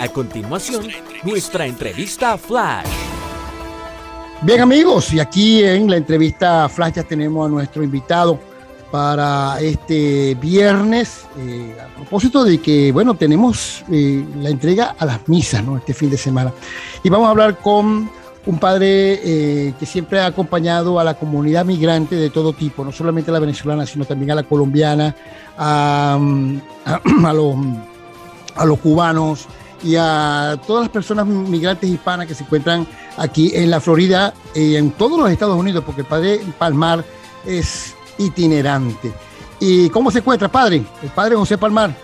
A continuación, nuestra entrevista Flash. Bien amigos, y aquí en la entrevista Flash ya tenemos a nuestro invitado para este viernes, eh, a propósito de que, bueno, tenemos eh, la entrega a las misas. Este fin de semana. Y vamos a hablar con un padre eh, que siempre ha acompañado a la comunidad migrante de todo tipo, no solamente a la venezolana, sino también a la colombiana, a, los, a los cubanos y a todas las personas migrantes hispanas que se encuentran aquí en la Florida y en todos los Estados Unidos, porque el padre Palmar es itinerante. ¿Y cómo se encuentra, padre? El padre José Palmar.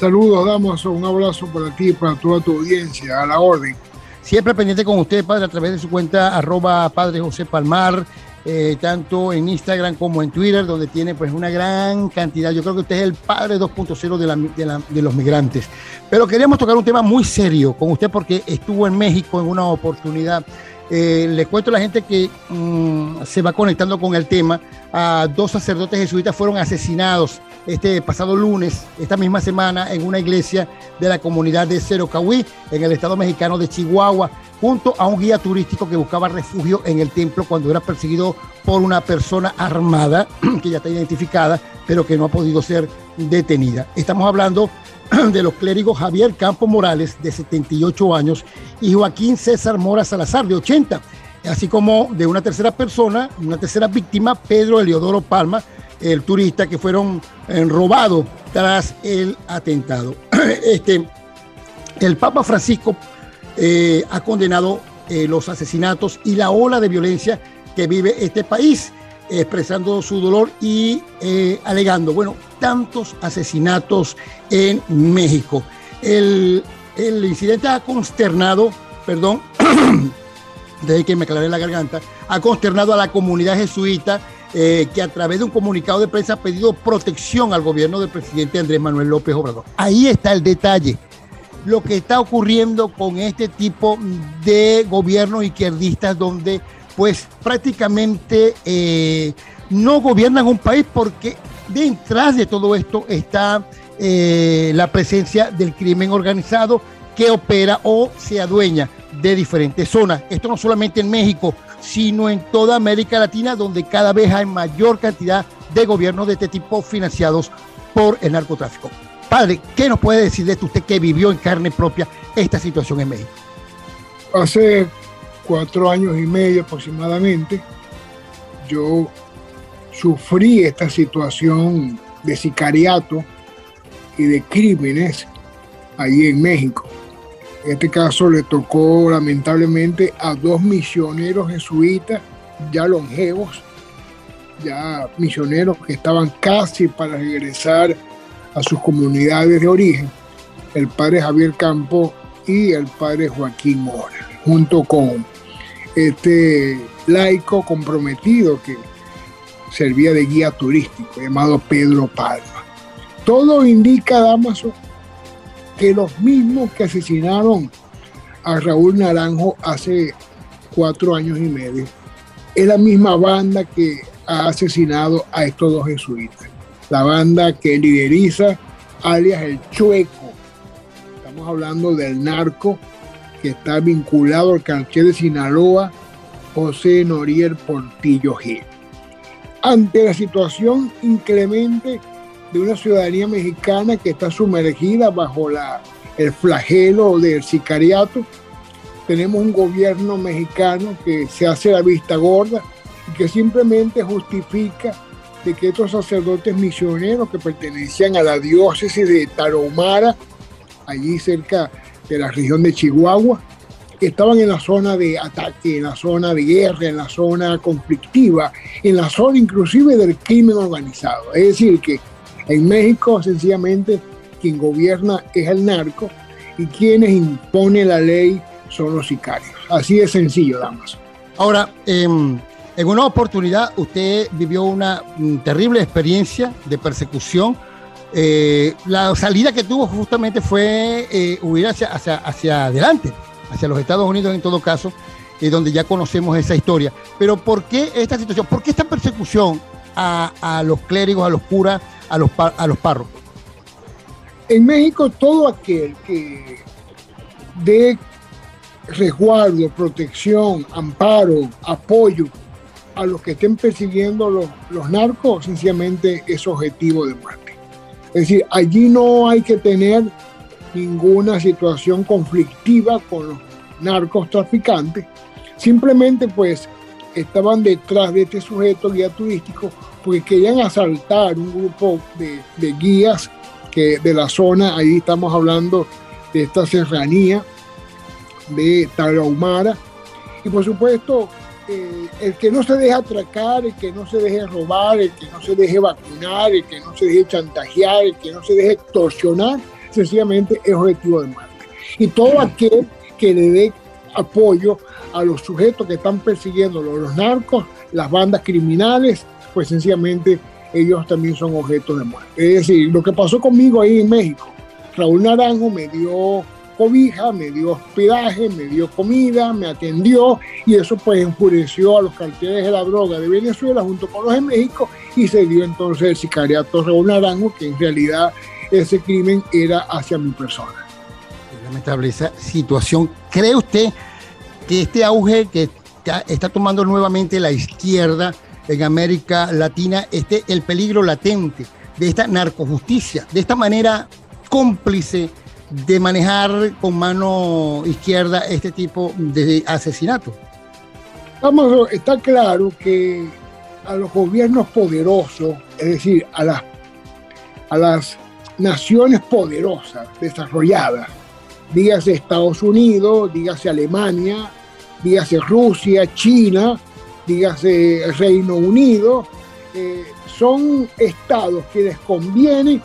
Saludos, damos un abrazo para ti y para toda tu audiencia, a la orden. Siempre pendiente con usted, padre, a través de su cuenta arroba padre José Palmar, eh, tanto en Instagram como en Twitter, donde tiene pues una gran cantidad. Yo creo que usted es el padre 2.0 de, de, los migrantes. Pero queríamos tocar un tema muy serio con usted porque estuvo en México en una oportunidad eh, le cuento a la gente que mm, se va conectando con el tema. A dos sacerdotes jesuitas fueron asesinados este pasado lunes, esta misma semana, en una iglesia de la comunidad de Cerocahuí, en el estado mexicano de Chihuahua, junto a un guía turístico que buscaba refugio en el templo cuando era perseguido por una persona armada, que ya está identificada, pero que no ha podido ser detenida. Estamos hablando de los clérigos Javier Campo Morales, de 78 años, y Joaquín César Mora Salazar, de 80, así como de una tercera persona, una tercera víctima, Pedro Eliodoro Palma, el turista que fueron eh, robados tras el atentado. Este, el Papa Francisco eh, ha condenado eh, los asesinatos y la ola de violencia que vive este país expresando su dolor y alegando, bueno, tantos asesinatos en México. El, incidente ha consternado, perdón, de que me aclaré la garganta, ha consternado a la comunidad jesuita eh, que a través de un comunicado de prensa ha pedido protección al gobierno del presidente Andrés Manuel López Obrador. Ahí está el detalle. Lo que está ocurriendo con este tipo de gobiernos izquierdistas donde pues prácticamente eh, no gobiernan un país porque detrás de todo esto está eh, la presencia del crimen organizado que opera o se adueña de diferentes zonas. Esto no solamente en México, sino en toda América Latina, donde cada vez hay mayor cantidad de gobiernos de este tipo financiados por el narcotráfico. Padre, ¿qué nos puede decir de esto usted que vivió en carne propia esta situación en México? Hace cuatro años y medio aproximadamente, yo sufrí esta situación de sicariato y de crímenes allí en México. En este caso le tocó lamentablemente a dos misioneros jesuitas ya longevos, ya misioneros que estaban casi para regresar a sus comunidades de origen, el padre Javier Campo y el padre Joaquín Mora, junto con este laico comprometido que servía de guía turístico, llamado Pedro Palma. Todo indica, Damaso, que los mismos que asesinaron a Raúl Naranjo hace cuatro años y medio es la misma banda que ha asesinado a estos dos jesuitas. La banda que lideriza, alias el Chueco. Estamos hablando del narco que está vinculado al cartel de Sinaloa, José Noriel Portillo Gil. Ante la situación inclemente de una ciudadanía mexicana que está sumergida bajo la, el flagelo del sicariato, tenemos un gobierno mexicano que se hace la vista gorda y que simplemente justifica de que estos sacerdotes misioneros que pertenecían a la diócesis de Tarahumara, allí cerca de la región de Chihuahua, estaban en la zona de ataque, en la zona de guerra, en la zona conflictiva, en la zona inclusive del crimen organizado. Es decir, que en México sencillamente quien gobierna es el narco y quienes imponen la ley son los sicarios. Así de sencillo, damas. Ahora, em, en una oportunidad usted vivió una mm, terrible experiencia de persecución eh, la salida que tuvo justamente fue eh, huir hacia, hacia, adelante, hacia los Estados Unidos en todo caso, y donde ya conocemos esa historia. Pero ¿por qué esta situación? ¿Por qué esta persecución a, los clérigos, a los curas, a los, a los párrocos? En México todo aquel que de resguardo, protección, amparo, apoyo a los que estén persiguiendo los, los narcos, sencillamente es objetivo de muerte. Es decir, allí no hay que tener ninguna situación conflictiva con los narcos traficantes, simplemente pues estaban detrás de este sujeto guía turístico porque querían asaltar un grupo de, de guías que de la zona, ahí estamos hablando de esta serranía de Tarahumara, y por supuesto eh, el que no se deje atracar, el que no se deje robar, el que no se deje vacunar, el que no se deje chantajear, el que no se deje extorsionar, sencillamente es objetivo de muerte. Y todo aquel que le dé apoyo a los sujetos que están persiguiendo los narcos, las bandas criminales, pues sencillamente ellos también son objetos de muerte. Es decir, lo que pasó conmigo ahí en México, Raúl Naranjo me dio cobija, me dio hospedaje, me dio comida, me atendió y eso pues enfureció a los carteles de la droga de Venezuela junto con los de México y se dio entonces el sicariato Raúl Naranjo, que en realidad ese crimen era hacia mi persona. Lamentable esa situación. ¿Cree usted que este auge que está tomando nuevamente la izquierda en América Latina, esté el peligro latente de esta narcojusticia, de esta manera cómplice de manejar con mano izquierda este tipo de asesinato? Vamos, está claro que a los gobiernos poderosos, es decir, a las, a las naciones poderosas, desarrolladas, dígase Estados Unidos, dígase Alemania, dígase Rusia, China, dígase Reino Unido, eh, son estados que les conviene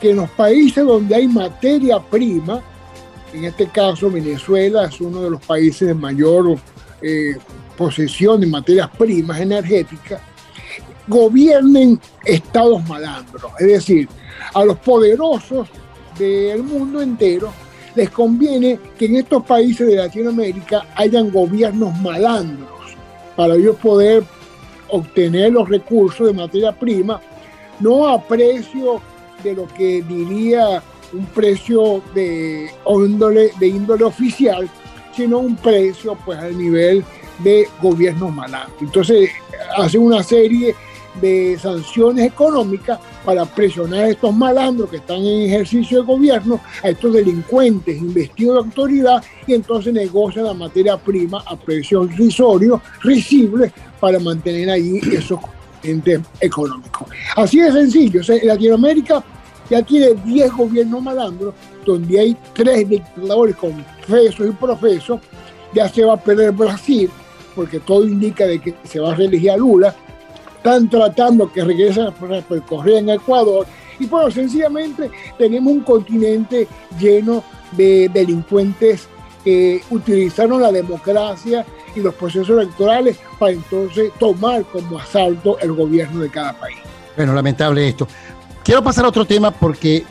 que en los países donde hay materia prima, en este caso Venezuela es uno de los países de mayor eh, posesión de materias primas energéticas, gobiernen estados malandros. Es decir, a los poderosos del mundo entero les conviene que en estos países de Latinoamérica hayan gobiernos malandros para ellos poder obtener los recursos de materia prima, no a precio de lo que diría un precio de índole, de índole oficial, sino un precio pues al nivel de gobiernos malandros. Entonces hace una serie de sanciones económicas para presionar a estos malandros que están en ejercicio de gobierno, a estos delincuentes investidos de autoridad y entonces negocian la materia prima a precios risorios, risibles, para mantener allí esos entes económicos. Así de sencillo. en Latinoamérica ya tiene 10 gobiernos malandros, donde hay tres dictadores confesos y profesos. Ya se va a perder Brasil, porque todo indica de que se va a reelegir a Lula. Están tratando que regrese a recorrer en Ecuador. Y bueno, sencillamente tenemos un continente lleno de delincuentes que utilizaron la democracia y los procesos electorales para entonces tomar como asalto el gobierno de cada país. Bueno, lamentable esto. Quiero pasar a otro tema porque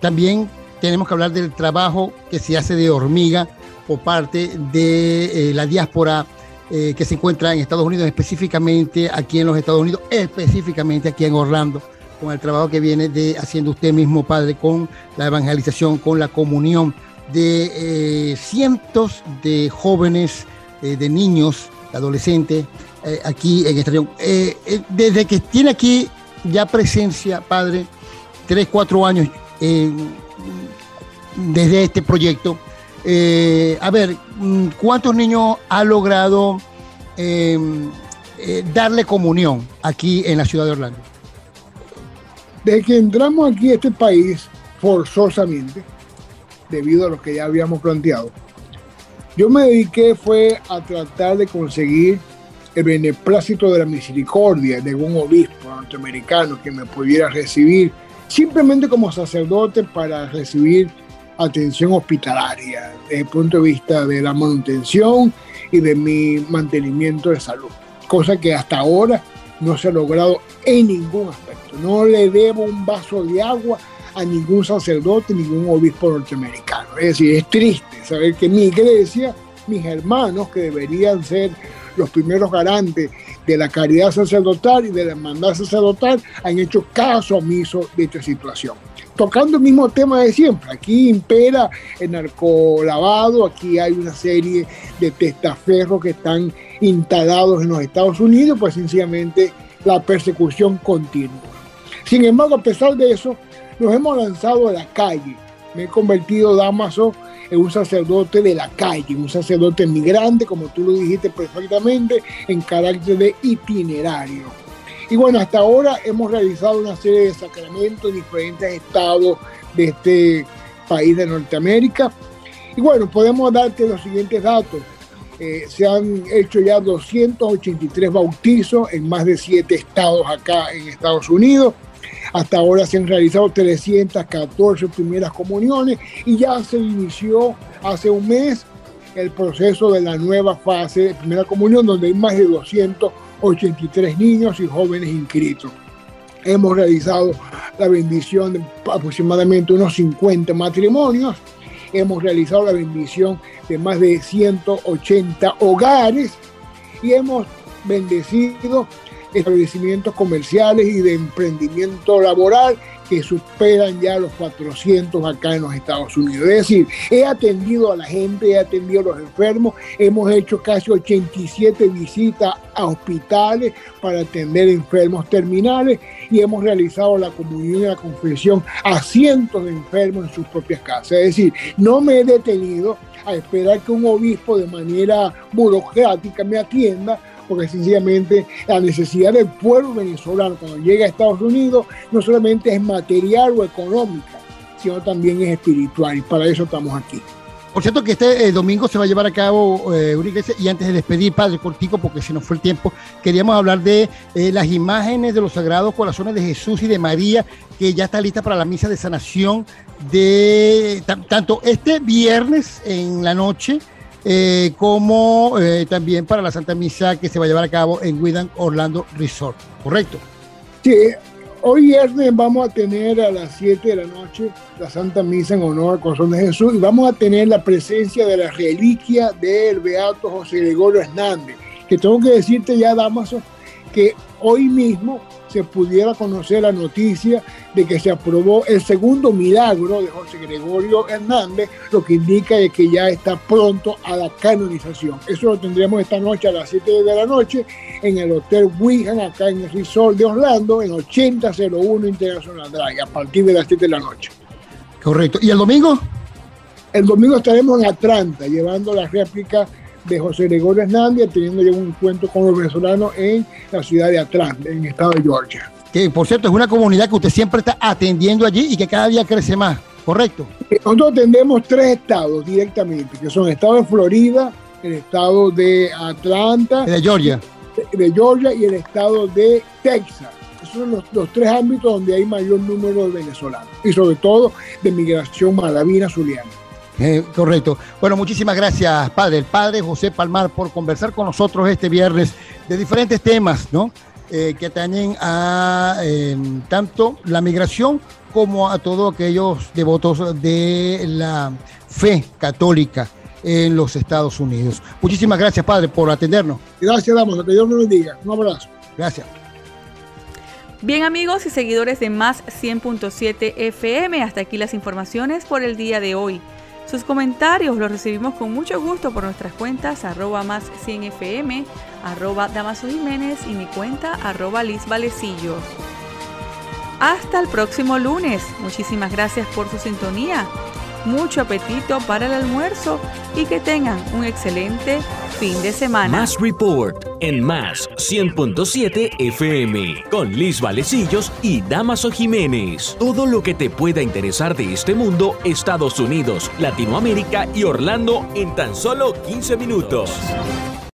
también tenemos que hablar del trabajo que se hace de hormiga por parte de eh, la diáspora eh, que se encuentra en Estados Unidos, específicamente aquí en los Estados Unidos, específicamente aquí en Orlando, con el trabajo que viene de haciendo usted mismo, padre, con la evangelización, con la comunión de eh, cientos de jóvenes, de niños, de adolescentes, aquí en esta región. desde que tiene aquí ya presencia, padre, tres, cuatro años desde este proyecto. Eh, a ver, mm, ¿cuántos niños ha logrado eh, eh, darle comunión aquí en la ciudad de Orlando? Desde que entramos aquí a este país, forzosamente, debido a lo que ya habíamos planteado, yo me dediqué fue a tratar de conseguir el beneplácito de la misericordia de un obispo norteamericano que me pudiera recibir simplemente como sacerdote para recibir atención hospitalaria desde el punto de vista de la manutención y de mi mantenimiento de salud, cosa que hasta ahora no se ha logrado en ningún aspecto. No le debo un vaso de agua a ningún sacerdote, ningún obispo norteamericano. Es decir, es triste saber que mi iglesia, mis hermanos que deberían ser los primeros garantes de la caridad sacerdotal y de la hermandad sacerdotal han hecho caso omiso de esta situación. tocando el mismo tema de siempre. Aquí impera el narcolavado, aquí hay una serie de testaferros que están instalados en los Estados Unidos, pues sencillamente la persecución continúa. Sin embargo, a pesar de eso, nos hemos lanzado a la calle. Me he convertido, Damaso, un sacerdote de la calle, un sacerdote migrante, como tú lo dijiste perfectamente, en carácter de itinerario. Y bueno, hasta ahora hemos realizado una serie de sacramentos en diferentes estados de este país de Norteamérica. Y bueno, podemos darte los siguientes datos. Eh, se han hecho ya 283 bautizos en más de 7 estados acá en Estados Unidos. Hasta ahora se han realizado 314 primeras comuniones y ya se inició hace un mes el proceso de la nueva fase de primera comunión, donde hay más de 283 niños y jóvenes inscritos. Hemos realizado la bendición de aproximadamente unos 50 matrimonios. Hemos realizado la bendición de más de 180 hogares y hemos bendecido establecimientos comerciales y de emprendimiento laboral que superan ya los 400 acá en los Estados Unidos. Es decir, he atendido a la gente, he atendido a los enfermos, hemos hecho casi 87 visitas a hospitales para atender enfermos terminales y hemos realizado la comunión y la confesión a cientos de enfermos en sus propias casas. Es decir, no me he detenido a esperar que un obispo de manera burocrática me atienda, porque sencillamente la necesidad del pueblo venezolano cuando llega a Estados Unidos no solamente es material o económica, sino también es espiritual y para eso estamos aquí. Por cierto que este eh, domingo se va a llevar a cabo eh, y antes de despedir, Padre Cortico, porque se nos fue el tiempo, queríamos hablar de eh, las imágenes de los Sagrados Corazones de Jesús y de María, que ya está lista para la misa de sanación de tanto este viernes en la noche, eh, como eh, también para la Santa Misa que se va a llevar a cabo en Widan Orlando Resort, ¿correcto? Sí, hoy viernes vamos a tener a las 7 de la noche la Santa Misa en honor al corazón de Jesús y vamos a tener la presencia de la reliquia del Beato José Gregorio Hernández, que tengo que decirte ya, Damaso, que hoy mismo se pudiera conocer la noticia de que se aprobó el segundo milagro de José Gregorio Hernández, lo que indica que ya está pronto a la canonización. Eso lo tendremos esta noche a las 7 de la noche en el Hotel Wigan, acá en el Resort de Orlando, en 8001 International Drive, a partir de las 7 de la noche. Correcto. ¿Y el domingo? El domingo estaremos en Atlanta, llevando la réplica de José Gregorio Hernández, teniendo ya un encuentro con los venezolanos en la ciudad de Atlanta, en el estado de Georgia. Que por cierto es una comunidad que usted siempre está atendiendo allí y que cada día crece más, ¿correcto? Nosotros atendemos tres estados directamente, que son el estado de Florida, el estado de Atlanta, de Georgia, de, Georgia y el estado de Texas. Esos son los, los, tres ámbitos donde hay mayor número de venezolanos y sobre todo de migración malavina zuliana. Eh, correcto. Bueno, muchísimas gracias, padre. El padre José Palmar por conversar con nosotros este viernes de diferentes temas, ¿no? Eh, que atañen a eh, tanto la migración como a todos aquellos devotos de la fe católica en los Estados Unidos. Muchísimas gracias, padre, por atendernos. Gracias, damos. Que Dios nos bendiga. Un abrazo. Gracias. Bien amigos y seguidores de Más 100.7 FM, hasta aquí las informaciones por el día de hoy. Sus comentarios los recibimos con mucho gusto por nuestras cuentas arroba más 100fm, arroba Damaso Jiménez y mi cuenta arroba Liz Valecillo. Hasta el próximo lunes. Muchísimas gracias por su sintonía. Mucho apetito para el almuerzo y que tengan un excelente fin de semana. Más Report en Más 100.7 FM con Liz Valecillos y Damaso Jiménez. Todo lo que te pueda interesar de este mundo, Estados Unidos, Latinoamérica y Orlando en tan solo 15 minutos.